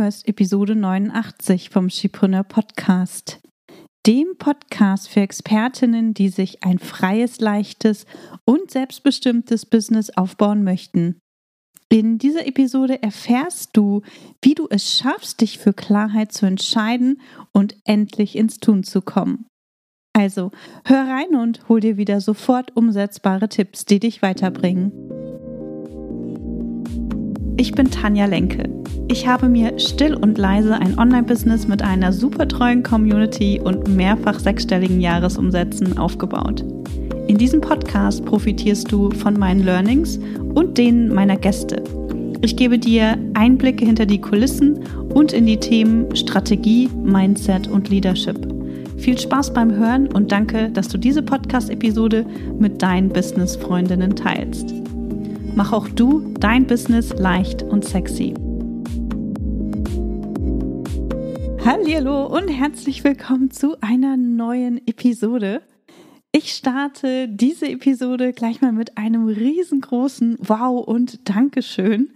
hörst Episode 89 vom Schipreneur Podcast, dem Podcast für Expertinnen, die sich ein freies, leichtes und selbstbestimmtes Business aufbauen möchten. In dieser Episode erfährst du, wie du es schaffst, dich für Klarheit zu entscheiden und endlich ins Tun zu kommen. Also, hör rein und hol dir wieder sofort umsetzbare Tipps, die dich weiterbringen. Ich bin Tanja Lenke. Ich habe mir still und leise ein Online-Business mit einer super treuen Community und mehrfach sechsstelligen Jahresumsätzen aufgebaut. In diesem Podcast profitierst du von meinen Learnings und denen meiner Gäste. Ich gebe dir Einblicke hinter die Kulissen und in die Themen Strategie, Mindset und Leadership. Viel Spaß beim Hören und danke, dass du diese Podcast-Episode mit deinen Business-Freundinnen teilst. Mach auch du dein Business leicht und sexy. Hallo und herzlich willkommen zu einer neuen Episode. Ich starte diese Episode gleich mal mit einem riesengroßen Wow und Dankeschön.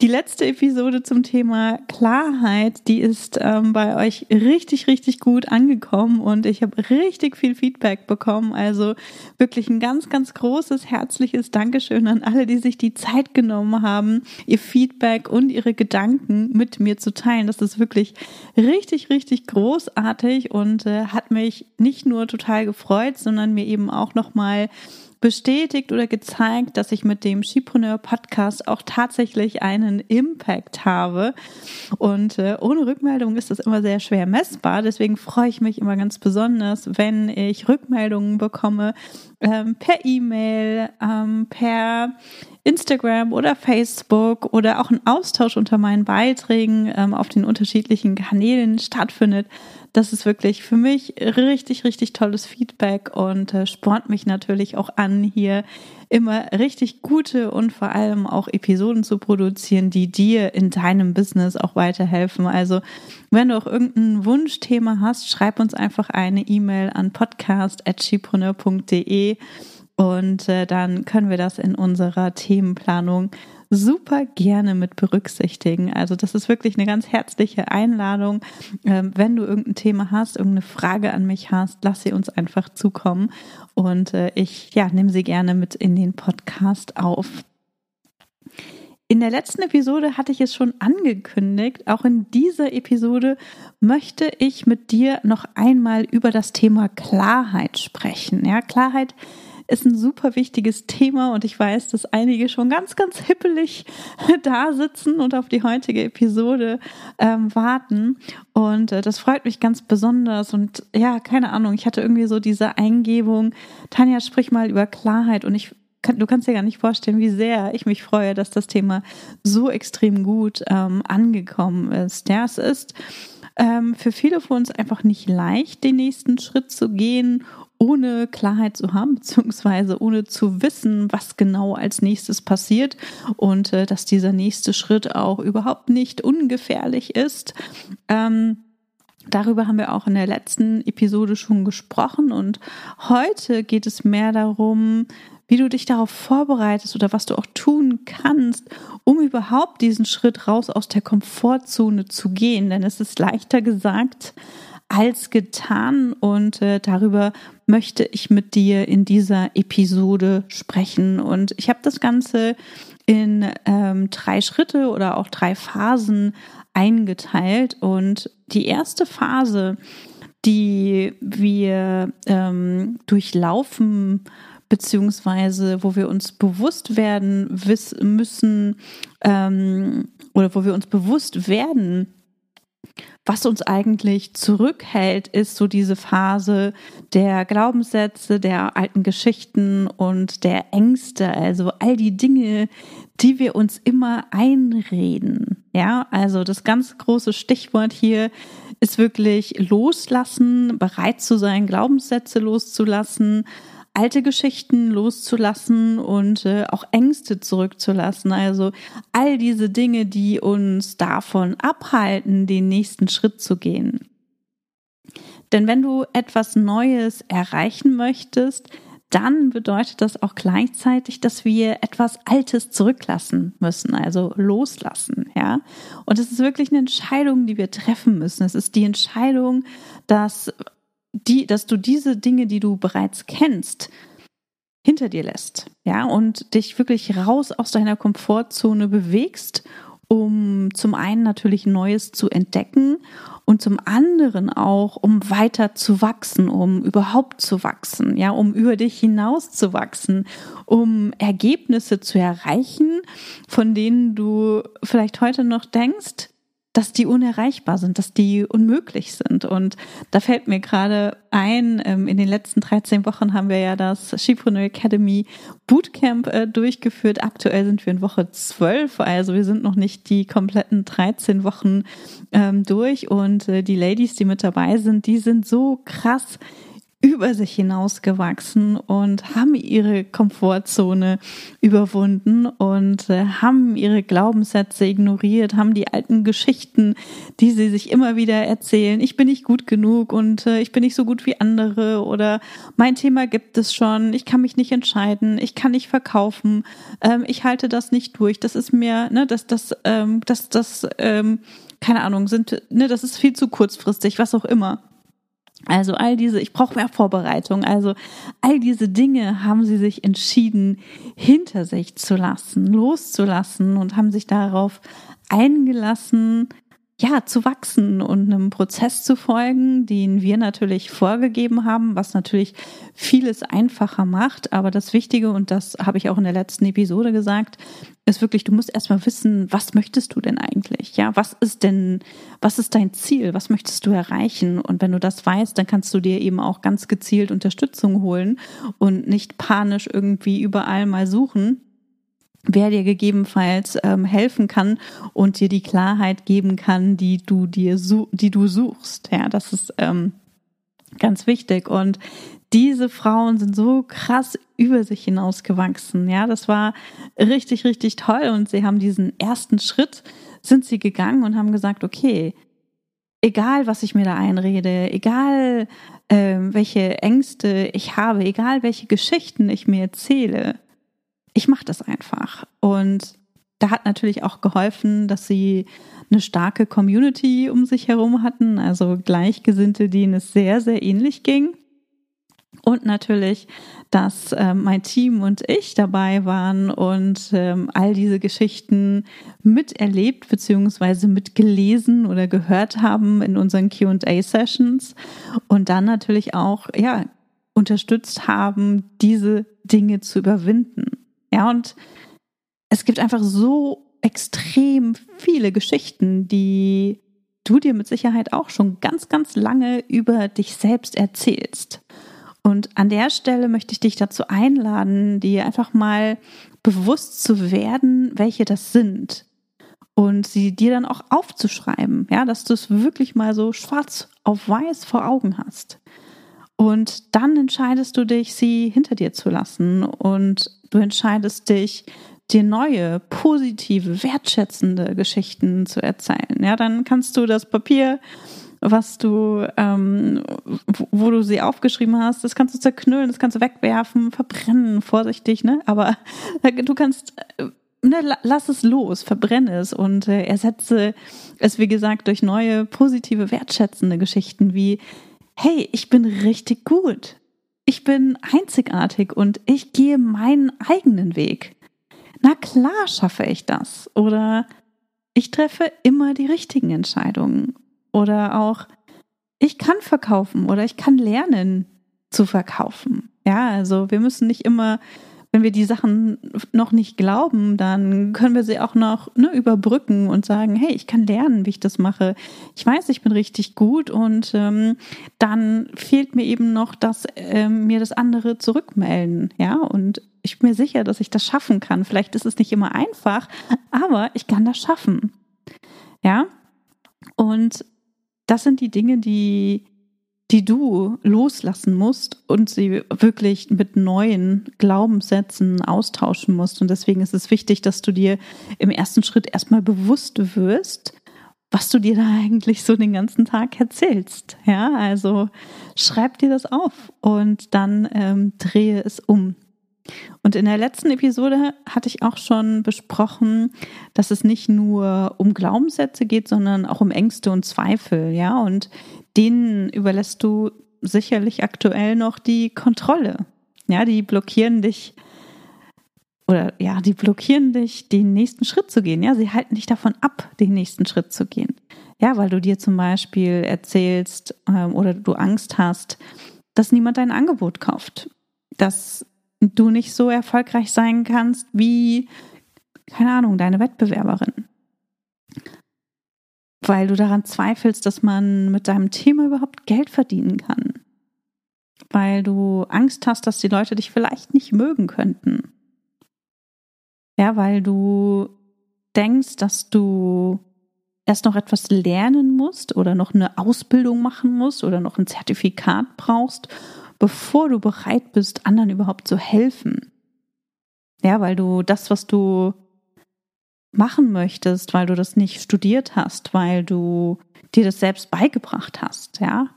Die letzte Episode zum Thema Klarheit, die ist ähm, bei euch richtig, richtig gut angekommen und ich habe richtig viel Feedback bekommen. Also wirklich ein ganz, ganz großes, herzliches Dankeschön an alle, die sich die Zeit genommen haben, ihr Feedback und ihre Gedanken mit mir zu teilen. Das ist wirklich richtig, richtig großartig und äh, hat mich nicht nur total gefreut, sondern mir eben auch nochmal bestätigt oder gezeigt, dass ich mit dem Skipreneur Podcast auch tatsächlich einen Impact habe. Und äh, ohne Rückmeldung ist das immer sehr schwer messbar. Deswegen freue ich mich immer ganz besonders, wenn ich Rückmeldungen bekomme ähm, per E-Mail, ähm, per Instagram oder Facebook oder auch ein Austausch unter meinen Beiträgen ähm, auf den unterschiedlichen Kanälen stattfindet. Das ist wirklich für mich richtig, richtig tolles Feedback und äh, spornt mich natürlich auch an, hier immer richtig gute und vor allem auch Episoden zu produzieren, die dir in deinem Business auch weiterhelfen. Also wenn du auch irgendein Wunschthema hast, schreib uns einfach eine E-Mail an podcast.chipreneur.de und äh, dann können wir das in unserer Themenplanung super gerne mit berücksichtigen. Also das ist wirklich eine ganz herzliche Einladung. Ähm, wenn du irgendein Thema hast, irgendeine Frage an mich hast, lass sie uns einfach zukommen und äh, ich ja, nehme sie gerne mit in den Podcast auf. In der letzten Episode hatte ich es schon angekündigt. Auch in dieser Episode möchte ich mit dir noch einmal über das Thema Klarheit sprechen. Ja, Klarheit ist ein super wichtiges Thema und ich weiß, dass einige schon ganz, ganz hippelig da sitzen und auf die heutige Episode ähm, warten. Und äh, das freut mich ganz besonders. Und ja, keine Ahnung, ich hatte irgendwie so diese Eingebung, Tanja, sprich mal über Klarheit und ich du kannst dir gar nicht vorstellen, wie sehr ich mich freue, dass das Thema so extrem gut ähm, angekommen ist. Ja, es ist ähm, für viele von uns einfach nicht leicht, den nächsten Schritt zu gehen ohne Klarheit zu haben, beziehungsweise ohne zu wissen, was genau als nächstes passiert und äh, dass dieser nächste Schritt auch überhaupt nicht ungefährlich ist. Ähm, Darüber haben wir auch in der letzten Episode schon gesprochen und heute geht es mehr darum, wie du dich darauf vorbereitest oder was du auch tun kannst, um überhaupt diesen Schritt raus aus der Komfortzone zu gehen. Denn es ist leichter gesagt als getan und äh, darüber möchte ich mit dir in dieser Episode sprechen. Und ich habe das Ganze in ähm, drei Schritte oder auch drei Phasen eingeteilt. Und die erste Phase, die wir ähm, durchlaufen, beziehungsweise wo wir uns bewusst werden wissen müssen ähm, oder wo wir uns bewusst werden, was uns eigentlich zurückhält, ist so diese Phase der Glaubenssätze, der alten Geschichten und der Ängste, also all die Dinge, die wir uns immer einreden. Ja, also das ganz große Stichwort hier ist wirklich loslassen, bereit zu sein, Glaubenssätze loszulassen, alte Geschichten loszulassen und äh, auch Ängste zurückzulassen. Also all diese Dinge, die uns davon abhalten, den nächsten Schritt zu gehen. Denn wenn du etwas Neues erreichen möchtest, dann bedeutet das auch gleichzeitig, dass wir etwas Altes zurücklassen müssen, also loslassen, ja. Und es ist wirklich eine Entscheidung, die wir treffen müssen. Es ist die Entscheidung, dass die, dass du diese Dinge, die du bereits kennst, hinter dir lässt, ja, und dich wirklich raus aus deiner Komfortzone bewegst, um zum einen natürlich Neues zu entdecken und zum anderen auch, um weiter zu wachsen, um überhaupt zu wachsen, ja, um über dich hinaus zu wachsen, um Ergebnisse zu erreichen, von denen du vielleicht heute noch denkst, dass die unerreichbar sind, dass die unmöglich sind. Und da fällt mir gerade ein, ähm, in den letzten 13 Wochen haben wir ja das Skipreneur Academy Bootcamp äh, durchgeführt. Aktuell sind wir in Woche 12, also wir sind noch nicht die kompletten 13 Wochen ähm, durch. Und äh, die Ladies, die mit dabei sind, die sind so krass über sich hinausgewachsen und haben ihre Komfortzone überwunden und äh, haben ihre Glaubenssätze ignoriert, haben die alten Geschichten, die sie sich immer wieder erzählen, ich bin nicht gut genug und äh, ich bin nicht so gut wie andere oder mein Thema gibt es schon, ich kann mich nicht entscheiden, ich kann nicht verkaufen, ähm, ich halte das nicht durch, das ist mir, ne, das, das, ähm, das, das, ähm, keine Ahnung, sind, ne, das ist viel zu kurzfristig, was auch immer. Also all diese, ich brauche mehr Vorbereitung. Also all diese Dinge haben sie sich entschieden, hinter sich zu lassen, loszulassen und haben sich darauf eingelassen, ja, zu wachsen und einem Prozess zu folgen, den wir natürlich vorgegeben haben, was natürlich vieles einfacher macht. Aber das Wichtige, und das habe ich auch in der letzten Episode gesagt, ist wirklich, du musst erstmal wissen, was möchtest du denn eigentlich? Ja, was ist denn, was ist dein Ziel? Was möchtest du erreichen? Und wenn du das weißt, dann kannst du dir eben auch ganz gezielt Unterstützung holen und nicht panisch irgendwie überall mal suchen, wer dir gegebenenfalls ähm, helfen kann und dir die Klarheit geben kann, die du dir die du suchst. Ja, das ist ähm, ganz wichtig. Und diese Frauen sind so krass über sich hinausgewachsen. Ja, das war richtig, richtig toll. Und sie haben diesen ersten Schritt, sind sie gegangen und haben gesagt, okay, egal was ich mir da einrede, egal ähm, welche Ängste ich habe, egal welche Geschichten ich mir erzähle, ich mache das einfach. Und da hat natürlich auch geholfen, dass sie eine starke Community um sich herum hatten, also Gleichgesinnte, denen es sehr, sehr ähnlich ging. Und natürlich, dass äh, mein Team und ich dabei waren und ähm, all diese Geschichten miterlebt bzw. mitgelesen oder gehört haben in unseren QA-Sessions und dann natürlich auch ja, unterstützt haben, diese Dinge zu überwinden. Ja, und es gibt einfach so extrem viele Geschichten, die du dir mit Sicherheit auch schon ganz, ganz lange über dich selbst erzählst. Und an der Stelle möchte ich dich dazu einladen, dir einfach mal bewusst zu werden, welche das sind. Und sie dir dann auch aufzuschreiben, ja, dass du es wirklich mal so schwarz auf weiß vor Augen hast. Und dann entscheidest du dich, sie hinter dir zu lassen und du entscheidest dich, dir neue, positive, wertschätzende Geschichten zu erzählen. Ja, dann kannst du das Papier, was du, ähm, wo du sie aufgeschrieben hast, das kannst du zerknüllen, das kannst du wegwerfen, verbrennen, vorsichtig, ne? Aber du kannst äh, ne, lass es los, verbrenne es und äh, ersetze es, wie gesagt, durch neue, positive, wertschätzende Geschichten wie hey, ich bin richtig gut. Ich bin einzigartig und ich gehe meinen eigenen Weg. Na klar schaffe ich das. Oder ich treffe immer die richtigen Entscheidungen. Oder auch, ich kann verkaufen oder ich kann lernen zu verkaufen. Ja, also wir müssen nicht immer wenn wir die Sachen noch nicht glauben, dann können wir sie auch noch ne, überbrücken und sagen, hey, ich kann lernen, wie ich das mache. Ich weiß, ich bin richtig gut und ähm, dann fehlt mir eben noch, dass ähm, mir das andere zurückmelden. Ja, und ich bin mir sicher, dass ich das schaffen kann. Vielleicht ist es nicht immer einfach, aber ich kann das schaffen. Ja, und das sind die Dinge, die die du loslassen musst und sie wirklich mit neuen Glaubenssätzen austauschen musst. Und deswegen ist es wichtig, dass du dir im ersten Schritt erstmal bewusst wirst, was du dir da eigentlich so den ganzen Tag erzählst. Ja, also schreib dir das auf und dann ähm, drehe es um. Und in der letzten Episode hatte ich auch schon besprochen, dass es nicht nur um Glaubenssätze geht, sondern auch um Ängste und Zweifel, ja. Und denen überlässt du sicherlich aktuell noch die Kontrolle. Ja, die blockieren dich oder ja, die blockieren dich, den nächsten Schritt zu gehen. Ja, sie halten dich davon ab, den nächsten Schritt zu gehen. Ja, weil du dir zum Beispiel erzählst ähm, oder du Angst hast, dass niemand dein Angebot kauft, dass du nicht so erfolgreich sein kannst wie, keine Ahnung, deine Wettbewerberin. Weil du daran zweifelst, dass man mit deinem Thema überhaupt Geld verdienen kann. Weil du Angst hast, dass die Leute dich vielleicht nicht mögen könnten ja, weil du denkst, dass du erst noch etwas lernen musst oder noch eine Ausbildung machen musst oder noch ein Zertifikat brauchst, bevor du bereit bist, anderen überhaupt zu helfen. Ja, weil du das, was du machen möchtest, weil du das nicht studiert hast, weil du dir das selbst beigebracht hast, ja.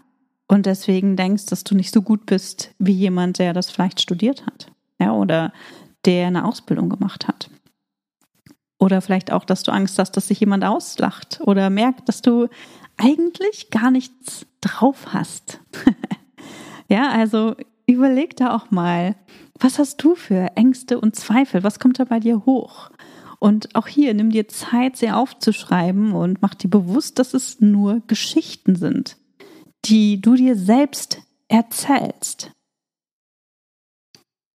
Und deswegen denkst, dass du nicht so gut bist wie jemand, der das vielleicht studiert hat, ja, oder der eine Ausbildung gemacht hat. Oder vielleicht auch, dass du Angst hast, dass sich jemand auslacht oder merkt, dass du eigentlich gar nichts drauf hast. ja, also überleg da auch mal, was hast du für Ängste und Zweifel? Was kommt da bei dir hoch? Und auch hier nimm dir Zeit, sie aufzuschreiben und mach dir bewusst, dass es nur Geschichten sind, die du dir selbst erzählst.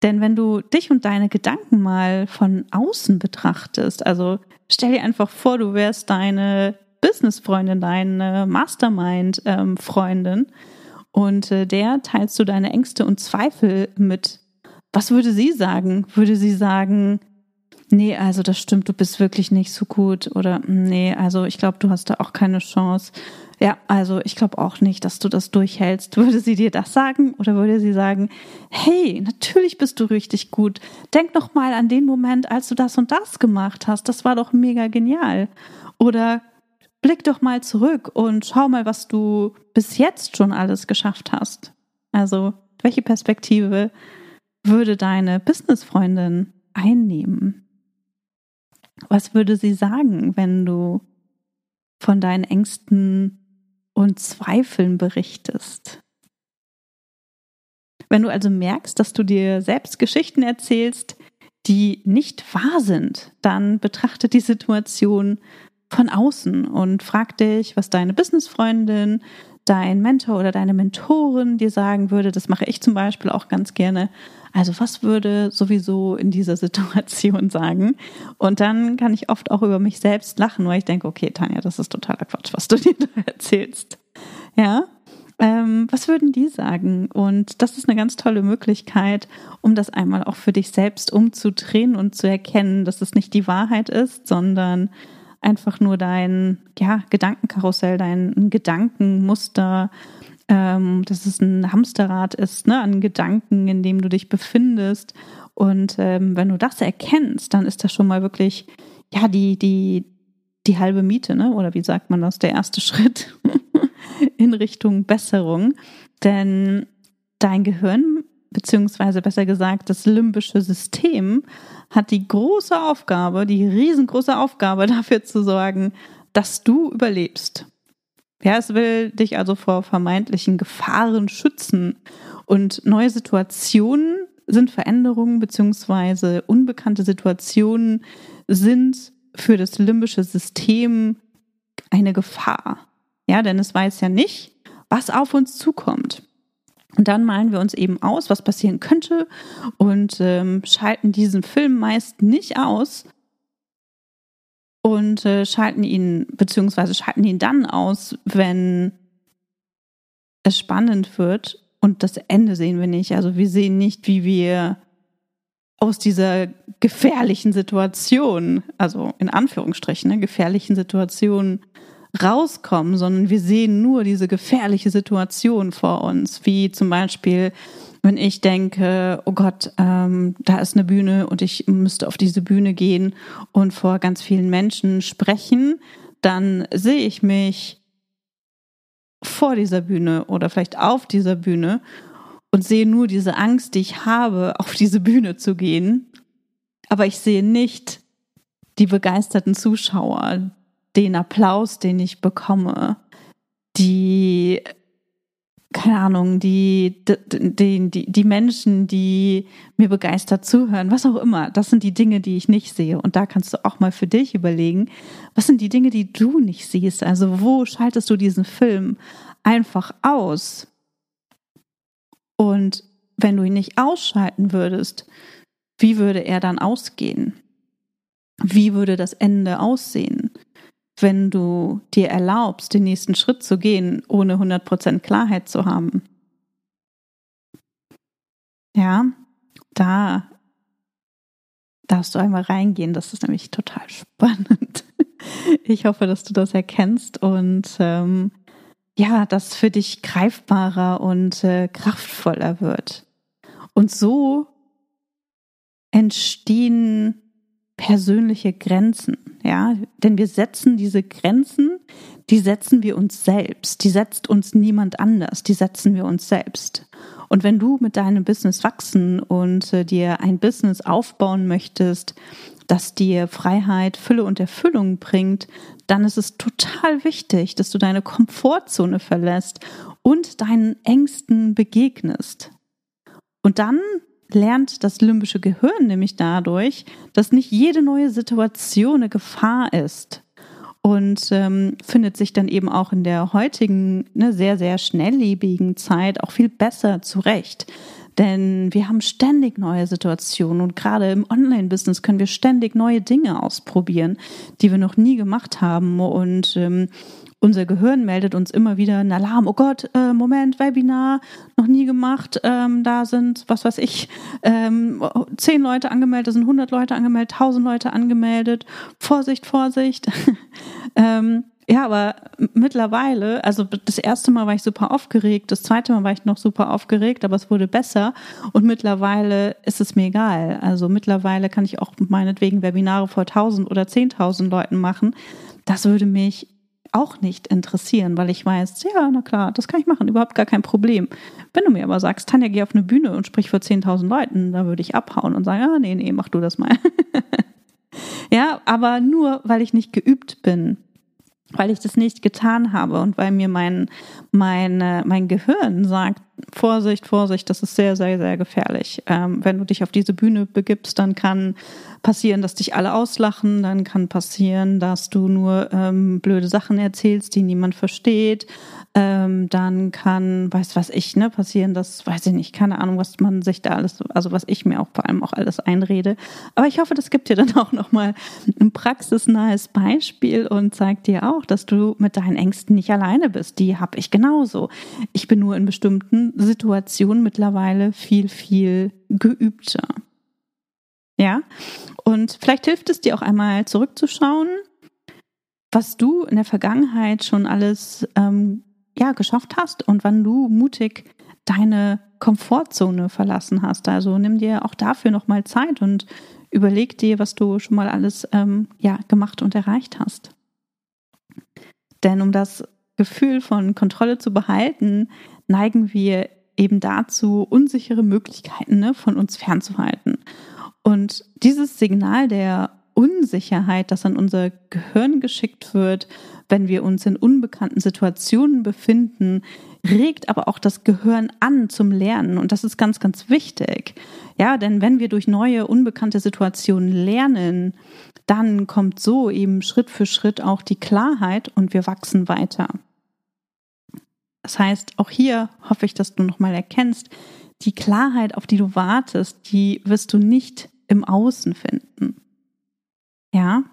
Denn wenn du dich und deine Gedanken mal von außen betrachtest, also stell dir einfach vor, du wärst deine Businessfreundin, deine Mastermind-Freundin ähm, und äh, der teilst du deine Ängste und Zweifel mit. Was würde sie sagen? Würde sie sagen, nee, also das stimmt, du bist wirklich nicht so gut oder nee, also ich glaube, du hast da auch keine Chance. Ja, also ich glaube auch nicht, dass du das durchhältst. Würde sie dir das sagen oder würde sie sagen, hey, natürlich bist du richtig gut. Denk noch mal an den Moment, als du das und das gemacht hast. Das war doch mega genial. Oder blick doch mal zurück und schau mal, was du bis jetzt schon alles geschafft hast. Also, welche Perspektive würde deine Businessfreundin einnehmen? Was würde sie sagen, wenn du von deinen Ängsten und Zweifeln berichtest. Wenn du also merkst, dass du dir selbst Geschichten erzählst, die nicht wahr sind, dann betrachte die Situation von außen und frag dich, was deine Businessfreundin, dein Mentor oder deine Mentorin dir sagen würde. Das mache ich zum Beispiel auch ganz gerne. Also was würde sowieso in dieser Situation sagen? Und dann kann ich oft auch über mich selbst lachen, weil ich denke, okay, Tanja, das ist totaler Quatsch, was du dir da erzählst. Ja, ähm, was würden die sagen? Und das ist eine ganz tolle Möglichkeit, um das einmal auch für dich selbst umzudrehen und zu erkennen, dass es nicht die Wahrheit ist, sondern einfach nur dein ja, Gedankenkarussell, dein Gedankenmuster ähm, dass es ein Hamsterrad ist, ne, an Gedanken, in dem du dich befindest. Und ähm, wenn du das erkennst, dann ist das schon mal wirklich, ja, die, die, die halbe Miete, ne? Oder wie sagt man das, der erste Schritt in Richtung Besserung. Denn dein Gehirn, beziehungsweise besser gesagt, das limbische System hat die große Aufgabe, die riesengroße Aufgabe dafür zu sorgen, dass du überlebst. Ja, es will dich also vor vermeintlichen Gefahren schützen. Und neue Situationen sind Veränderungen beziehungsweise unbekannte Situationen sind für das limbische System eine Gefahr. Ja, denn es weiß ja nicht, was auf uns zukommt. Und dann malen wir uns eben aus, was passieren könnte und ähm, schalten diesen Film meist nicht aus, und äh, schalten ihn, beziehungsweise schalten ihn dann aus, wenn es spannend wird und das Ende sehen wir nicht. Also wir sehen nicht, wie wir aus dieser gefährlichen Situation, also in Anführungsstrichen, ne, gefährlichen Situation rauskommen, sondern wir sehen nur diese gefährliche Situation vor uns, wie zum Beispiel wenn ich denke, oh Gott, ähm, da ist eine Bühne und ich müsste auf diese Bühne gehen und vor ganz vielen Menschen sprechen, dann sehe ich mich vor dieser Bühne oder vielleicht auf dieser Bühne und sehe nur diese Angst, die ich habe, auf diese Bühne zu gehen. Aber ich sehe nicht die begeisterten Zuschauer, den Applaus, den ich bekomme, die keine Ahnung, die, die, die, die Menschen, die mir begeistert zuhören, was auch immer. Das sind die Dinge, die ich nicht sehe. Und da kannst du auch mal für dich überlegen, was sind die Dinge, die du nicht siehst? Also wo schaltest du diesen Film einfach aus? Und wenn du ihn nicht ausschalten würdest, wie würde er dann ausgehen? Wie würde das Ende aussehen? Wenn du dir erlaubst, den nächsten Schritt zu gehen, ohne 100% Klarheit zu haben. Ja, da darfst du einmal reingehen. Das ist nämlich total spannend. Ich hoffe, dass du das erkennst und ähm, ja, das für dich greifbarer und äh, kraftvoller wird. Und so entstehen persönliche Grenzen, ja, denn wir setzen diese Grenzen, die setzen wir uns selbst, die setzt uns niemand anders, die setzen wir uns selbst. Und wenn du mit deinem Business wachsen und äh, dir ein Business aufbauen möchtest, das dir Freiheit, Fülle und Erfüllung bringt, dann ist es total wichtig, dass du deine Komfortzone verlässt und deinen Ängsten begegnest. Und dann lernt das limbische Gehirn nämlich dadurch, dass nicht jede neue Situation eine Gefahr ist und ähm, findet sich dann eben auch in der heutigen, ne, sehr, sehr schnelllebigen Zeit auch viel besser zurecht. Denn wir haben ständig neue Situationen und gerade im Online-Business können wir ständig neue Dinge ausprobieren, die wir noch nie gemacht haben. Und ähm, unser Gehirn meldet uns immer wieder einen Alarm. Oh Gott, äh, Moment, Webinar, noch nie gemacht. Ähm, da sind, was weiß ich, ähm, zehn Leute angemeldet, da sind 100 Leute angemeldet, 1000 Leute angemeldet. Vorsicht, Vorsicht. ähm, ja, aber mittlerweile, also das erste Mal war ich super aufgeregt, das zweite Mal war ich noch super aufgeregt, aber es wurde besser und mittlerweile ist es mir egal. Also mittlerweile kann ich auch meinetwegen Webinare vor 1000 oder 10.000 Leuten machen. Das würde mich auch nicht interessieren, weil ich weiß, ja, na klar, das kann ich machen, überhaupt gar kein Problem. Wenn du mir aber sagst, Tanja, geh auf eine Bühne und sprich vor 10.000 Leuten, da würde ich abhauen und sagen, ah, nee, nee, mach du das mal. ja, aber nur, weil ich nicht geübt bin weil ich das nicht getan habe und weil mir mein, mein, mein Gehirn sagt, Vorsicht, Vorsicht, das ist sehr, sehr, sehr gefährlich. Ähm, wenn du dich auf diese Bühne begibst, dann kann passieren, dass dich alle auslachen, dann kann passieren, dass du nur ähm, blöde Sachen erzählst, die niemand versteht. Ähm, dann kann, weiß was ich, ne, passieren, dass, weiß ich nicht, keine Ahnung, was man sich da alles, also was ich mir auch vor allem auch alles einrede. Aber ich hoffe, das gibt dir dann auch nochmal ein praxisnahes Beispiel und zeigt dir auch, dass du mit deinen Ängsten nicht alleine bist. Die habe ich genauso. Ich bin nur in bestimmten Situationen mittlerweile viel, viel geübter. Ja, und vielleicht hilft es dir auch einmal zurückzuschauen, was du in der Vergangenheit schon alles ähm, ja, geschafft hast und wann du mutig deine Komfortzone verlassen hast. Also nimm dir auch dafür nochmal Zeit und überleg dir, was du schon mal alles ähm, ja, gemacht und erreicht hast. Denn um das Gefühl von Kontrolle zu behalten, neigen wir eben dazu, unsichere Möglichkeiten ne, von uns fernzuhalten. Und dieses Signal der Unsicherheit, das an unser Gehirn geschickt wird, wenn wir uns in unbekannten Situationen befinden, regt aber auch das Gehirn an zum Lernen. Und das ist ganz, ganz wichtig. Ja, denn wenn wir durch neue, unbekannte Situationen lernen, dann kommt so eben Schritt für Schritt auch die Klarheit und wir wachsen weiter. Das heißt, auch hier hoffe ich, dass du nochmal erkennst, die Klarheit, auf die du wartest, die wirst du nicht im Außen finden. Ja?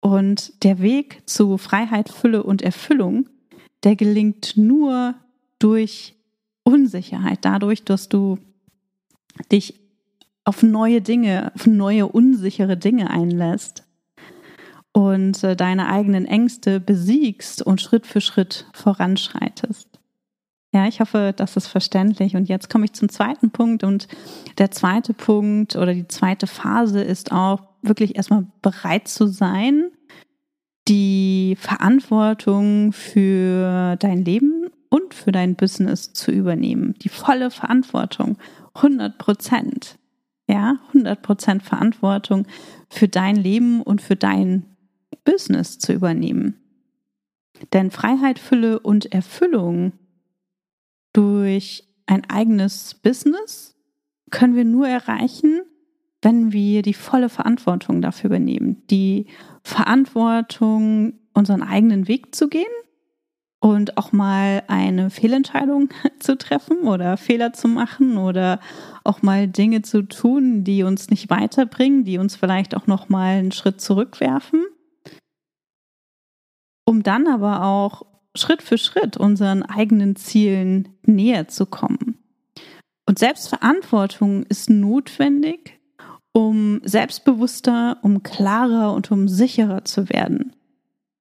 Und der Weg zu Freiheit, Fülle und Erfüllung, der gelingt nur durch Unsicherheit, dadurch, dass du dich auf neue Dinge, auf neue unsichere Dinge einlässt und äh, deine eigenen Ängste besiegst und Schritt für Schritt voranschreitest. Ja, ich hoffe, das ist verständlich. Und jetzt komme ich zum zweiten Punkt. Und der zweite Punkt oder die zweite Phase ist auch wirklich erstmal bereit zu sein, die Verantwortung für dein Leben und für dein Business zu übernehmen. Die volle Verantwortung. 100 Prozent. Ja, 100 Prozent Verantwortung für dein Leben und für dein Business zu übernehmen. Denn Freiheit, Fülle und Erfüllung durch ein eigenes Business können wir nur erreichen, wenn wir die volle Verantwortung dafür übernehmen. Die Verantwortung, unseren eigenen Weg zu gehen und auch mal eine Fehlentscheidung zu treffen oder Fehler zu machen oder auch mal Dinge zu tun, die uns nicht weiterbringen, die uns vielleicht auch noch mal einen Schritt zurückwerfen, um dann aber auch Schritt für Schritt unseren eigenen Zielen näher zu kommen. Und Selbstverantwortung ist notwendig, um selbstbewusster, um klarer und um sicherer zu werden.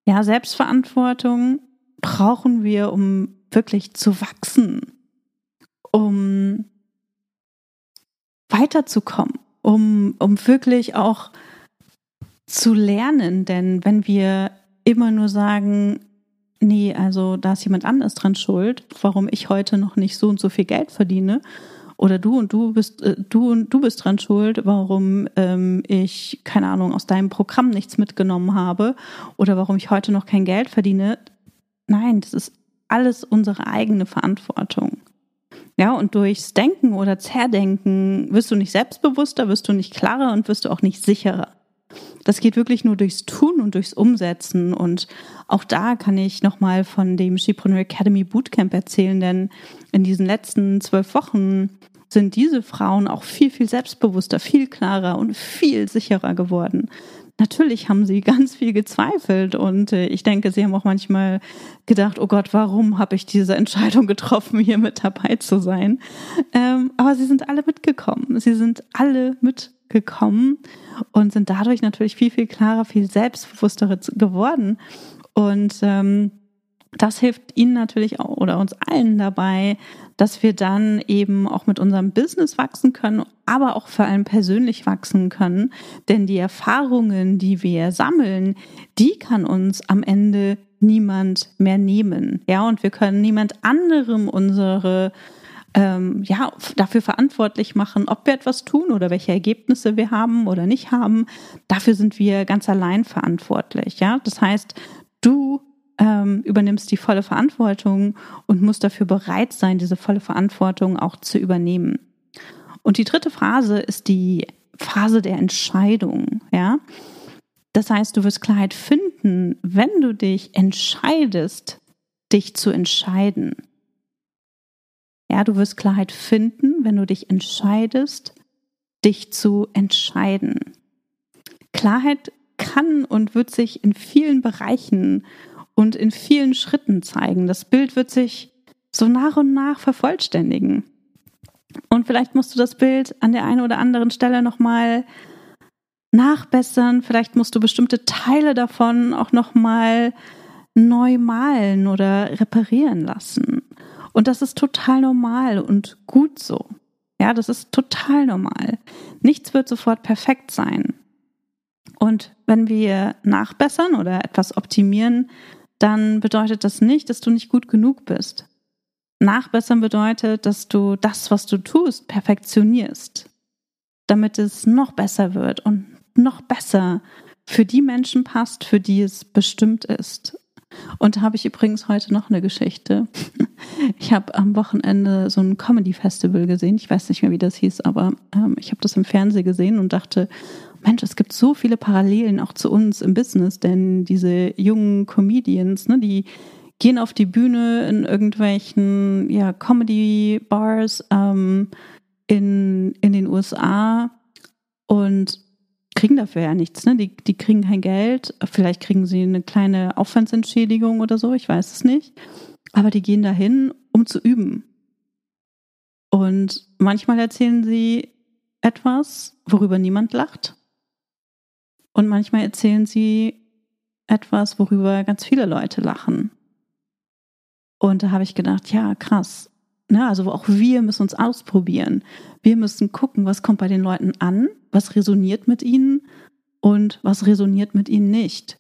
Ja, Selbstverantwortung brauchen wir, um wirklich zu wachsen, um weiterzukommen, um, um wirklich auch zu lernen. Denn wenn wir immer nur sagen, nee, also da ist jemand anders dran schuld, warum ich heute noch nicht so und so viel Geld verdiene, oder du und du bist äh, du und du bist dran schuld, warum ähm, ich keine Ahnung aus deinem Programm nichts mitgenommen habe oder warum ich heute noch kein Geld verdiene. Nein, das ist alles unsere eigene Verantwortung. Ja, und durchs Denken oder Zerdenken wirst du nicht selbstbewusster, wirst du nicht klarer und wirst du auch nicht sicherer. Das geht wirklich nur durchs Tun und durchs Umsetzen. Und auch da kann ich nochmal von dem Skipreneur Academy Bootcamp erzählen, denn in diesen letzten zwölf Wochen sind diese Frauen auch viel, viel selbstbewusster, viel klarer und viel sicherer geworden. Natürlich haben sie ganz viel gezweifelt und äh, ich denke, sie haben auch manchmal gedacht, oh Gott, warum habe ich diese Entscheidung getroffen, hier mit dabei zu sein? Ähm, aber sie sind alle mitgekommen. Sie sind alle mitgekommen und sind dadurch natürlich viel, viel klarer, viel selbstbewusster geworden. Und ähm, das hilft Ihnen natürlich auch oder uns allen dabei, dass wir dann eben auch mit unserem Business wachsen können, aber auch vor allem persönlich wachsen können. Denn die Erfahrungen, die wir sammeln, die kann uns am Ende niemand mehr nehmen. Ja, und wir können niemand anderem unsere ähm, ja, dafür verantwortlich machen, ob wir etwas tun oder welche Ergebnisse wir haben oder nicht haben. Dafür sind wir ganz allein verantwortlich. Ja, das heißt, du ähm, übernimmst die volle Verantwortung und musst dafür bereit sein, diese volle Verantwortung auch zu übernehmen. Und die dritte Phase ist die Phase der Entscheidung, ja. Das heißt, du wirst Klarheit finden, wenn du dich entscheidest, dich zu entscheiden. Ja, du wirst Klarheit finden, wenn du dich entscheidest, dich zu entscheiden. Klarheit kann und wird sich in vielen Bereichen und in vielen Schritten zeigen. Das Bild wird sich so nach und nach vervollständigen. Und vielleicht musst du das Bild an der einen oder anderen Stelle nochmal nachbessern. Vielleicht musst du bestimmte Teile davon auch nochmal neu malen oder reparieren lassen. Und das ist total normal und gut so. Ja, das ist total normal. Nichts wird sofort perfekt sein. Und wenn wir nachbessern oder etwas optimieren, dann bedeutet das nicht, dass du nicht gut genug bist. Nachbessern bedeutet, dass du das, was du tust, perfektionierst, damit es noch besser wird und noch besser für die Menschen passt, für die es bestimmt ist. Und da habe ich übrigens heute noch eine Geschichte. Ich habe am Wochenende so ein Comedy-Festival gesehen. Ich weiß nicht mehr, wie das hieß, aber ähm, ich habe das im Fernsehen gesehen und dachte, Mensch, es gibt so viele Parallelen auch zu uns im Business, denn diese jungen Comedians, ne, die gehen auf die Bühne in irgendwelchen ja, Comedy-Bars ähm, in, in den USA und kriegen dafür ja nichts. Ne? Die, die kriegen kein Geld, vielleicht kriegen sie eine kleine Aufwandsentschädigung oder so, ich weiß es nicht. Aber die gehen dahin, um zu üben. Und manchmal erzählen sie etwas, worüber niemand lacht. Und manchmal erzählen sie etwas, worüber ganz viele Leute lachen. Und da habe ich gedacht, ja, krass. Ne, also auch wir müssen uns ausprobieren. Wir müssen gucken, was kommt bei den Leuten an, was resoniert mit ihnen und was resoniert mit ihnen nicht.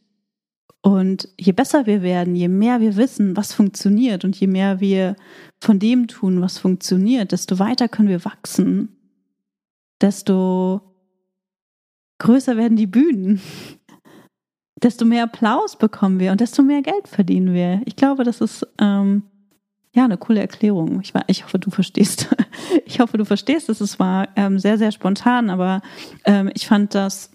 Und je besser wir werden, je mehr wir wissen, was funktioniert und je mehr wir von dem tun, was funktioniert, desto weiter können wir wachsen, desto größer werden die Bühnen, desto mehr Applaus bekommen wir und desto mehr Geld verdienen wir. Ich glaube, das ist ähm, ja eine coole Erklärung. Ich, ich hoffe, du verstehst. Ich hoffe, du verstehst es. Es war ähm, sehr, sehr spontan, aber ähm, ich fand das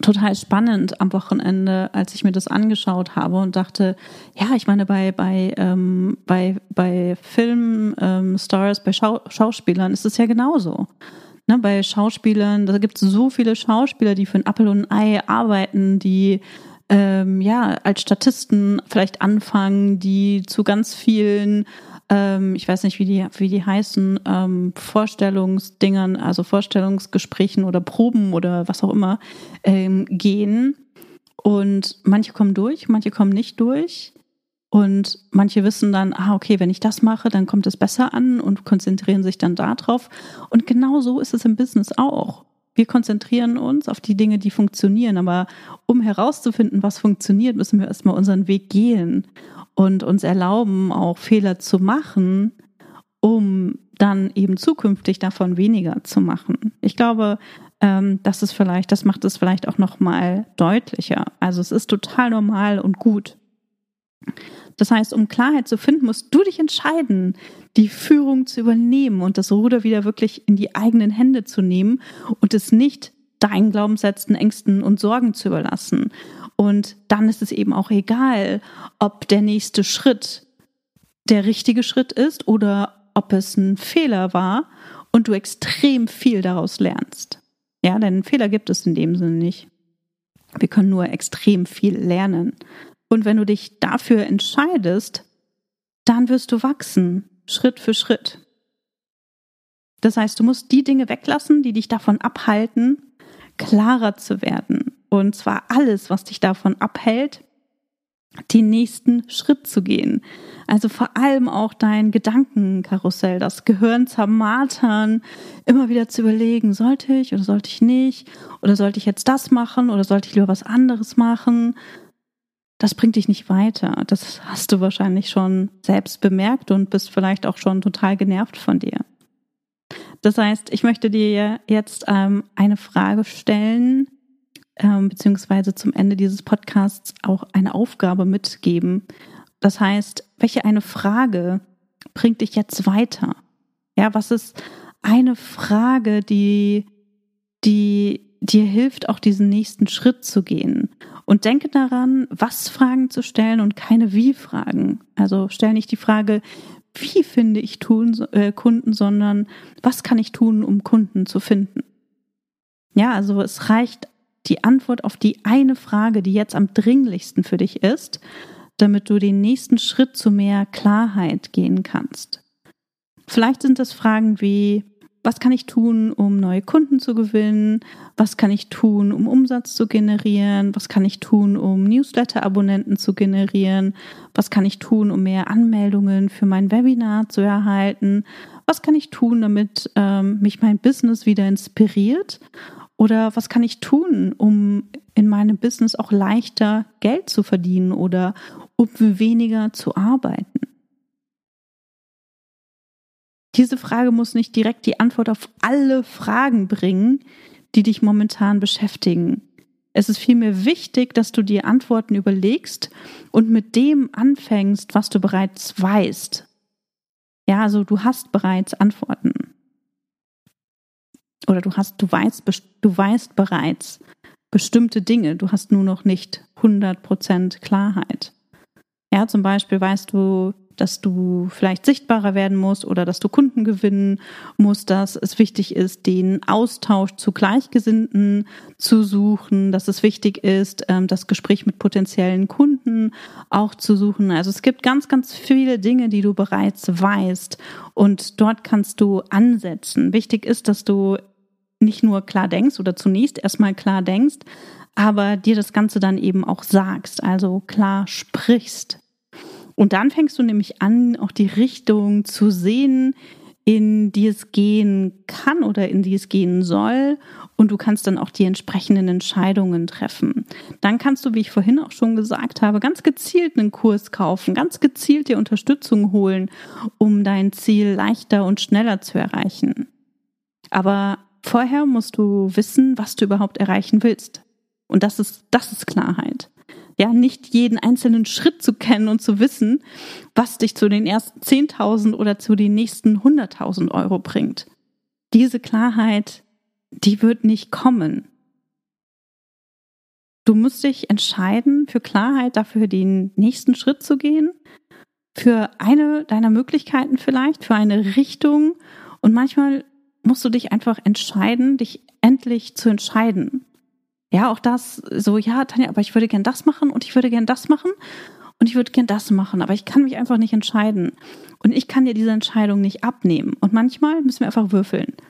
total spannend am Wochenende, als ich mir das angeschaut habe und dachte, ja, ich meine, bei, bei, ähm, bei, bei Filmstars, ähm, bei Schau Schauspielern ist es ja genauso. Ne, bei Schauspielern, da gibt es so viele Schauspieler, die für ein Apple und ein Ei arbeiten, die ähm, ja als Statisten vielleicht anfangen, die zu ganz vielen ähm, ich weiß nicht, wie die, wie die heißen, ähm, Vorstellungsdingern, also Vorstellungsgesprächen oder Proben oder was auch immer, ähm, gehen. Und manche kommen durch, manche kommen nicht durch. Und manche wissen dann, ah, okay, wenn ich das mache, dann kommt es besser an und konzentrieren sich dann darauf. Und genau so ist es im Business auch. Wir konzentrieren uns auf die Dinge, die funktionieren. Aber um herauszufinden, was funktioniert, müssen wir erstmal unseren Weg gehen und uns erlauben, auch Fehler zu machen, um dann eben zukünftig davon weniger zu machen. Ich glaube, ähm, das ist vielleicht, das macht es vielleicht auch noch mal deutlicher. Also es ist total normal und gut. Das heißt, um Klarheit zu finden, musst du dich entscheiden, die Führung zu übernehmen und das Ruder wieder wirklich in die eigenen Hände zu nehmen und es nicht deinen Glaubenssätzen, Ängsten und Sorgen zu überlassen. Und dann ist es eben auch egal, ob der nächste Schritt der richtige Schritt ist oder ob es ein Fehler war und du extrem viel daraus lernst. Ja, denn Fehler gibt es in dem Sinne nicht. Wir können nur extrem viel lernen. Und wenn du dich dafür entscheidest, dann wirst du wachsen, Schritt für Schritt. Das heißt, du musst die Dinge weglassen, die dich davon abhalten, klarer zu werden, und zwar alles, was dich davon abhält, den nächsten Schritt zu gehen. Also vor allem auch dein Gedankenkarussell, das Gehirn zermartern, immer wieder zu überlegen, sollte ich oder sollte ich nicht? Oder sollte ich jetzt das machen oder sollte ich lieber was anderes machen? Das bringt dich nicht weiter. Das hast du wahrscheinlich schon selbst bemerkt und bist vielleicht auch schon total genervt von dir. Das heißt, ich möchte dir jetzt ähm, eine Frage stellen, ähm, beziehungsweise zum Ende dieses Podcasts auch eine Aufgabe mitgeben. Das heißt, welche eine Frage bringt dich jetzt weiter? Ja, was ist eine Frage, die, die dir hilft, auch diesen nächsten Schritt zu gehen? Und denke daran, was Fragen zu stellen und keine Wie-Fragen. Also stell nicht die Frage, wie finde ich tun, äh, Kunden, sondern was kann ich tun, um Kunden zu finden? Ja, also es reicht die Antwort auf die eine Frage, die jetzt am dringlichsten für dich ist, damit du den nächsten Schritt zu mehr Klarheit gehen kannst. Vielleicht sind das Fragen wie, was kann ich tun, um neue Kunden zu gewinnen? Was kann ich tun, um Umsatz zu generieren? Was kann ich tun, um Newsletter-Abonnenten zu generieren? Was kann ich tun, um mehr Anmeldungen für mein Webinar zu erhalten? Was kann ich tun, damit ähm, mich mein Business wieder inspiriert oder was kann ich tun, um in meinem Business auch leichter Geld zu verdienen oder um weniger zu arbeiten? Diese Frage muss nicht direkt die Antwort auf alle Fragen bringen, die dich momentan beschäftigen. Es ist vielmehr wichtig, dass du dir Antworten überlegst und mit dem anfängst, was du bereits weißt. Ja, also du hast bereits Antworten oder du hast, du weißt, du weißt bereits bestimmte Dinge, du hast nur noch nicht 100% Klarheit. Ja, zum Beispiel weißt du, dass du vielleicht sichtbarer werden musst oder dass du Kunden gewinnen musst, dass es wichtig ist, den Austausch zu Gleichgesinnten zu suchen, dass es wichtig ist, ähm, das Gespräch mit potenziellen Kunden auch zu suchen. Also es gibt ganz, ganz viele Dinge, die du bereits weißt und dort kannst du ansetzen. Wichtig ist, dass du nicht nur klar denkst oder zunächst erstmal klar denkst, aber dir das Ganze dann eben auch sagst, also klar sprichst. Und dann fängst du nämlich an, auch die Richtung zu sehen, in die es gehen kann oder in die es gehen soll und du kannst dann auch die entsprechenden Entscheidungen treffen. Dann kannst du, wie ich vorhin auch schon gesagt habe, ganz gezielt einen Kurs kaufen, ganz gezielt dir Unterstützung holen, um dein Ziel leichter und schneller zu erreichen. Aber vorher musst du wissen, was du überhaupt erreichen willst. Und das ist, das ist Klarheit. Ja, nicht jeden einzelnen Schritt zu kennen und zu wissen, was dich zu den ersten 10.000 oder zu den nächsten 100.000 Euro bringt. Diese Klarheit, die wird nicht kommen. Du musst dich entscheiden, für Klarheit dafür den nächsten Schritt zu gehen, für eine deiner Möglichkeiten vielleicht, für eine Richtung. Und manchmal musst du dich einfach entscheiden, dich endlich zu entscheiden. Ja, auch das so, ja, Tanja, aber ich würde gern das machen und ich würde gern das machen und ich würde gern das machen, aber ich kann mich einfach nicht entscheiden. Und ich kann dir diese Entscheidung nicht abnehmen. Und manchmal müssen wir einfach würfeln.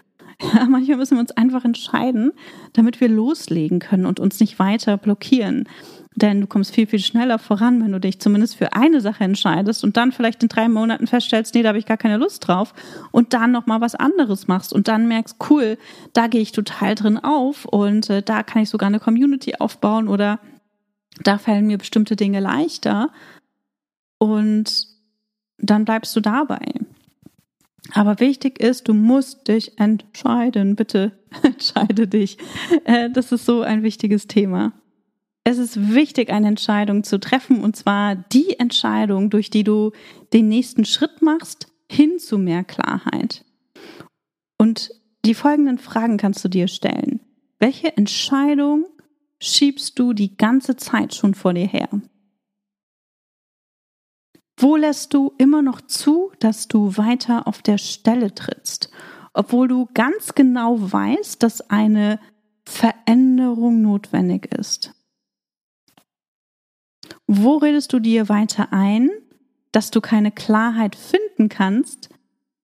Ja, manchmal müssen wir uns einfach entscheiden, damit wir loslegen können und uns nicht weiter blockieren. Denn du kommst viel, viel schneller voran, wenn du dich zumindest für eine Sache entscheidest und dann vielleicht in drei Monaten feststellst, nee, da habe ich gar keine Lust drauf und dann nochmal was anderes machst und dann merkst, cool, da gehe ich total drin auf und äh, da kann ich sogar eine Community aufbauen oder da fallen mir bestimmte Dinge leichter und dann bleibst du dabei. Aber wichtig ist, du musst dich entscheiden. Bitte entscheide dich. Äh, das ist so ein wichtiges Thema. Es ist wichtig, eine Entscheidung zu treffen, und zwar die Entscheidung, durch die du den nächsten Schritt machst, hin zu mehr Klarheit. Und die folgenden Fragen kannst du dir stellen. Welche Entscheidung schiebst du die ganze Zeit schon vor dir her? Wo lässt du immer noch zu, dass du weiter auf der Stelle trittst, obwohl du ganz genau weißt, dass eine Veränderung notwendig ist? Wo redest du dir weiter ein, dass du keine Klarheit finden kannst,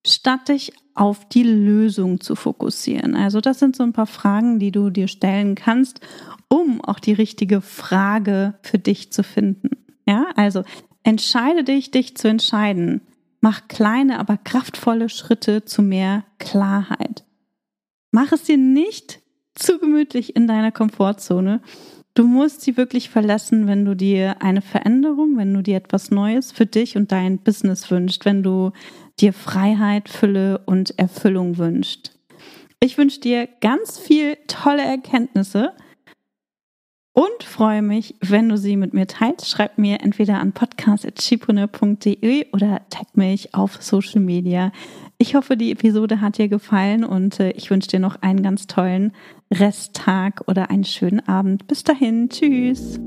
statt dich auf die Lösung zu fokussieren? Also das sind so ein paar Fragen, die du dir stellen kannst, um auch die richtige Frage für dich zu finden. Ja, also Entscheide dich, dich zu entscheiden. Mach kleine, aber kraftvolle Schritte zu mehr Klarheit. Mach es dir nicht zu gemütlich in deiner Komfortzone. Du musst sie wirklich verlassen, wenn du dir eine Veränderung, wenn du dir etwas Neues für dich und dein Business wünschst, wenn du dir Freiheit, Fülle und Erfüllung wünschst. Ich wünsche dir ganz viel tolle Erkenntnisse und freue mich, wenn du sie mit mir teilst. Schreib mir entweder an podcast.chipune.de oder tag mich auf Social Media. Ich hoffe, die Episode hat dir gefallen und äh, ich wünsche dir noch einen ganz tollen Resttag oder einen schönen Abend. Bis dahin, tschüss.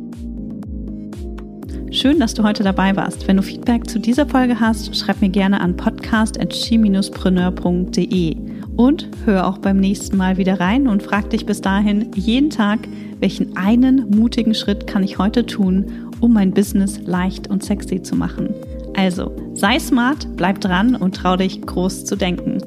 Schön, dass du heute dabei warst. Wenn du Feedback zu dieser Folge hast, schreib mir gerne an podcast.chi-preneur.de und hör auch beim nächsten Mal wieder rein und frag dich bis dahin jeden Tag, welchen einen mutigen Schritt kann ich heute tun, um mein Business leicht und sexy zu machen. Also, sei smart, bleib dran und trau dich groß zu denken.